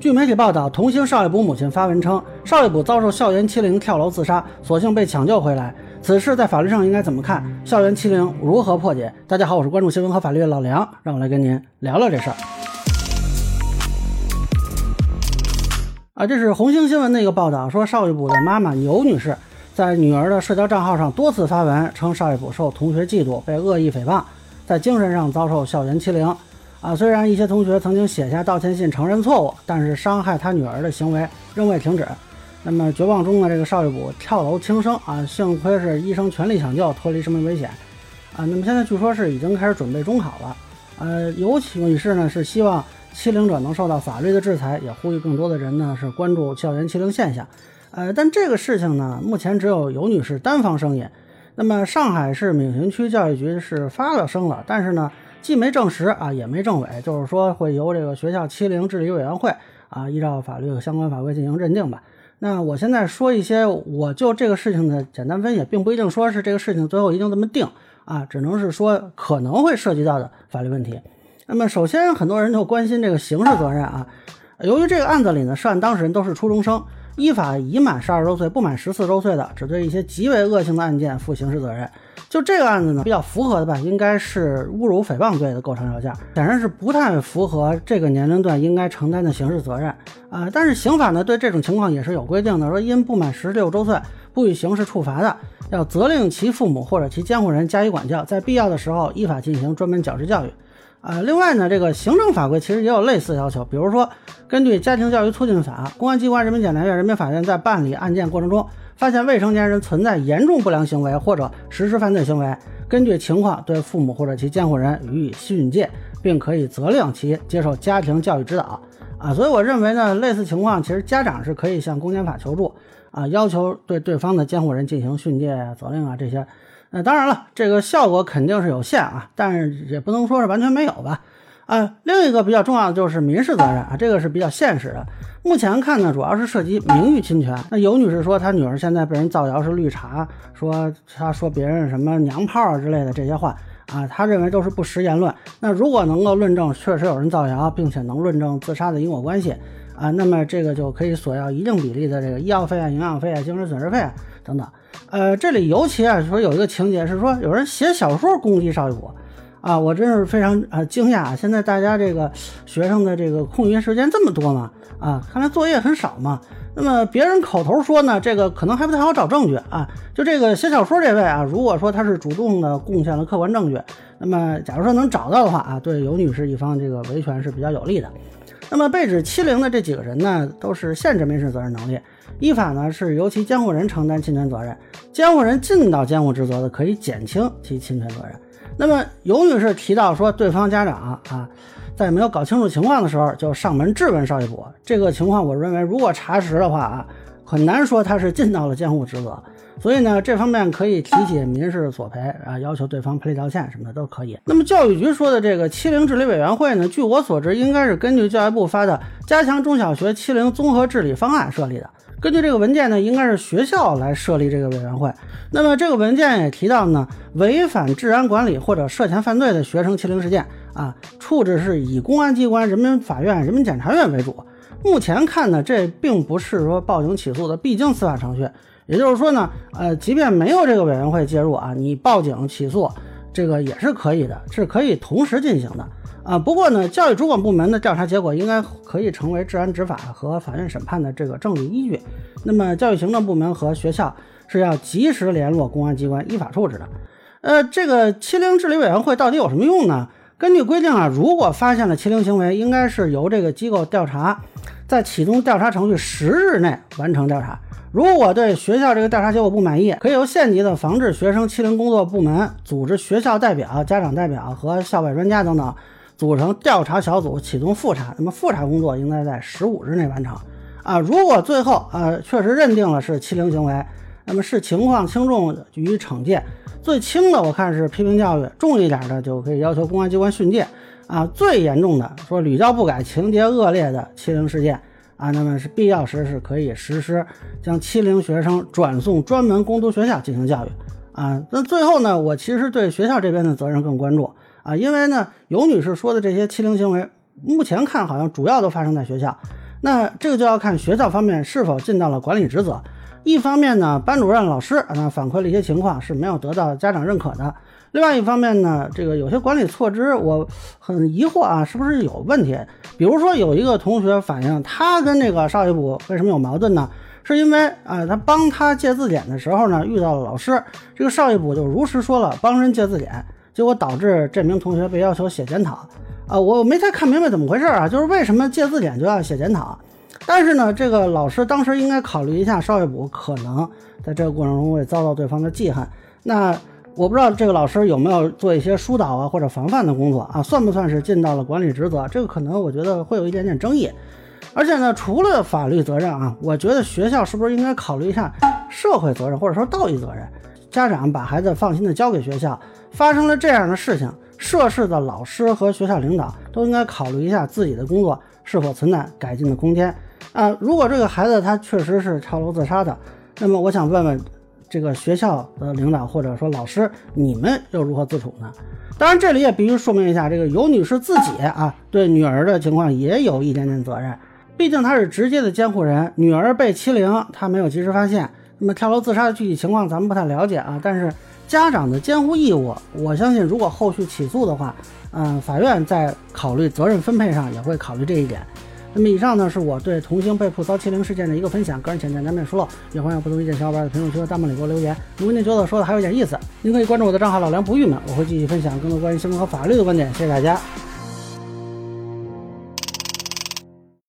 据媒体报道，童星邵艺补母亲发文称，邵艺补遭受校园欺凌，跳楼自杀，所幸被抢救回来。此事在法律上应该怎么看？校园欺凌如何破解？大家好，我是关注新闻和法律的老梁，让我来跟您聊聊这事儿。啊，这是红星新闻的一个报道，说邵艺补的妈妈牛女士在女儿的社交账号上多次发文，称邵艺补受同学嫉妒，被恶意诽谤，在精神上遭受校园欺凌。啊，虽然一些同学曾经写下道歉信承认错误，但是伤害他女儿的行为仍未停止。那么绝望中的这个邵玉补跳楼轻生啊，幸亏是医生全力抢救，脱离生命危险。啊，那么现在据说是已经开始准备中考了。呃，尤其女士呢是希望欺凌者能受到法律的制裁，也呼吁更多的人呢是关注校园欺凌现象。呃，但这个事情呢，目前只有尤女士单方声音。那么上海市闵行区教育局是发了声了，但是呢。既没证实啊，也没证伪，就是说会由这个学校欺凌治理委员会啊，依照法律相关法规进行认定吧。那我现在说一些我就这个事情的简单分析，并不一定说是这个事情最后一定这么定啊，只能是说可能会涉及到的法律问题。那么首先，很多人就关心这个刑事责任啊，由于这个案子里呢，涉案当事人都是初中生，依法已满十二周岁不满十四周岁的，只对一些极为恶性的案件负刑事责任。就这个案子呢，比较符合的吧，应该是侮辱诽谤罪的构成要件，显然是不太符合这个年龄段应该承担的刑事责任啊。但是刑法呢，对这种情况也是有规定的，说因不满十六周岁不予刑事处罚的，要责令其父母或者其监护人加以管教，在必要的时候依法进行专门矫治教育。啊，另外呢，这个行政法规其实也有类似要求，比如说根据《家庭教育促进法》，公安机关、人民检察院、人民法院在办理案件过程中。发现未成年人存在严重不良行为或者实施犯罪行为，根据情况对父母或者其监护人予以训诫，并可以责令其接受家庭教育指导。啊，所以我认为呢，类似情况其实家长是可以向公检法求助，啊，要求对对方的监护人进行训诫啊、责令啊这些。那当然了，这个效果肯定是有限啊，但是也不能说是完全没有吧。啊，另一个比较重要的就是民事责任啊，这个是比较现实的。目前看呢，主要是涉及名誉侵权。那尤女士说，她女儿现在被人造谣是绿茶，说她说别人什么娘炮啊之类的这些话啊，她认为都是不实言论。那如果能够论证确实有人造谣，并且能论证自杀的因果关系啊，那么这个就可以索要一定比例的这个医药费啊、营养费啊、精神损失费啊等等。呃，这里尤其啊说有一个情节是说有人写小说攻击邵玉博。啊，我真是非常呃惊讶！现在大家这个学生的这个空余时间这么多吗？啊，看来作业很少嘛。那么别人口头说呢，这个可能还不太好找证据啊。就这个写小说这位啊，如果说他是主动的贡献了客观证据，那么假如说能找到的话啊，对尤女士一方这个维权是比较有利的。那么被指欺凌的这几个人呢，都是限制民事责任能力，依法呢是由其监护人承担侵权责任，监护人尽到监护职责的，可以减轻其侵权责任。那么尤女士提到说，对方家长啊，在没有搞清楚情况的时候就上门质问邵一博，这个情况我认为如果查实的话啊，很难说他是尽到了监护职责，所以呢，这方面可以提起民事索赔啊，要求对方赔礼道歉什么的都可以。那么教育局说的这个欺凌治理委员会呢，据我所知，应该是根据教育部发的《加强中小学欺凌综合治理方案》设立的。根据这个文件呢，应该是学校来设立这个委员会。那么这个文件也提到呢，违反治安管理或者涉嫌犯罪的学生欺凌事件啊，处置是以公安机关、人民法院、人民检察院为主。目前看呢，这并不是说报警起诉的必经司法程序。也就是说呢，呃，即便没有这个委员会介入啊，你报警起诉这个也是可以的，是可以同时进行的。啊，不过呢，教育主管部门的调查结果应该可以成为治安执法和法院审判的这个证据依据。那么，教育行政部门和学校是要及时联络公安机关依法处置的。呃，这个欺凌治理委员会到底有什么用呢？根据规定啊，如果发现了欺凌行为，应该是由这个机构调查，在启动调查程序十日内完成调查。如果对学校这个调查结果不满意，可以由县级的防治学生欺凌工作部门组织学校代表、家长代表和校外专家等等。组成调查小组，启动复查。那么复查工作应该在十五日内完成。啊，如果最后呃确实认定了是欺凌行为，那么视情况轻重予以惩戒。最轻的我看是批评教育，重一点的就可以要求公安机关训诫。啊，最严重的说屡教不改、情节恶劣的欺凌事件啊，那么是必要时是可以实施将欺凌学生转送专门攻读学校进行教育。啊，那最后呢，我其实对学校这边的责任更关注。啊，因为呢，尤女士说的这些欺凌行为，目前看好像主要都发生在学校。那这个就要看学校方面是否尽到了管理职责。一方面呢，班主任老师啊反馈了一些情况是没有得到家长认可的；另外一方面呢，这个有些管理措施我很疑惑啊，是不是有问题？比如说有一个同学反映，他跟这个少爷部为什么有矛盾呢？是因为啊，他帮他借字典的时候呢，遇到了老师，这个少爷部就如实说了帮人借字典，结果导致这名同学被要求写检讨。啊，我没太看明白怎么回事啊，就是为什么借字典就要写检讨？但是呢，这个老师当时应该考虑一下少爷补可能在这个过程中会遭到对方的记恨。那我不知道这个老师有没有做一些疏导啊或者防范的工作啊，算不算是尽到了管理职责？这个可能我觉得会有一点点争议。而且呢，除了法律责任啊，我觉得学校是不是应该考虑一下社会责任或者说道义责任？家长把孩子放心的交给学校，发生了这样的事情。涉事的老师和学校领导都应该考虑一下自己的工作是否存在改进的空间啊！如果这个孩子他确实是跳楼自杀的，那么我想问问这个学校的领导或者说老师，你们又如何自处呢？当然，这里也必须说明一下，这个尤女士自己啊，对女儿的情况也有一点点责任，毕竟她是直接的监护人，女儿被欺凌，她没有及时发现。那么跳楼自杀的具体情况咱们不太了解啊，但是。家长的监护义务，我相信如果后续起诉的话，嗯，法院在考虑责任分配上也会考虑这一点。那么以上呢是我对童星被迫遭欺凌事件的一个分享，个人浅见难免疏漏，也欢迎不同意见小伙伴在评论区和弹幕里给我留言。如果您觉得说的还有点意思，您可以关注我的账号老梁不郁闷，我会继续分享更多关于新闻和法律的观点。谢谢大家。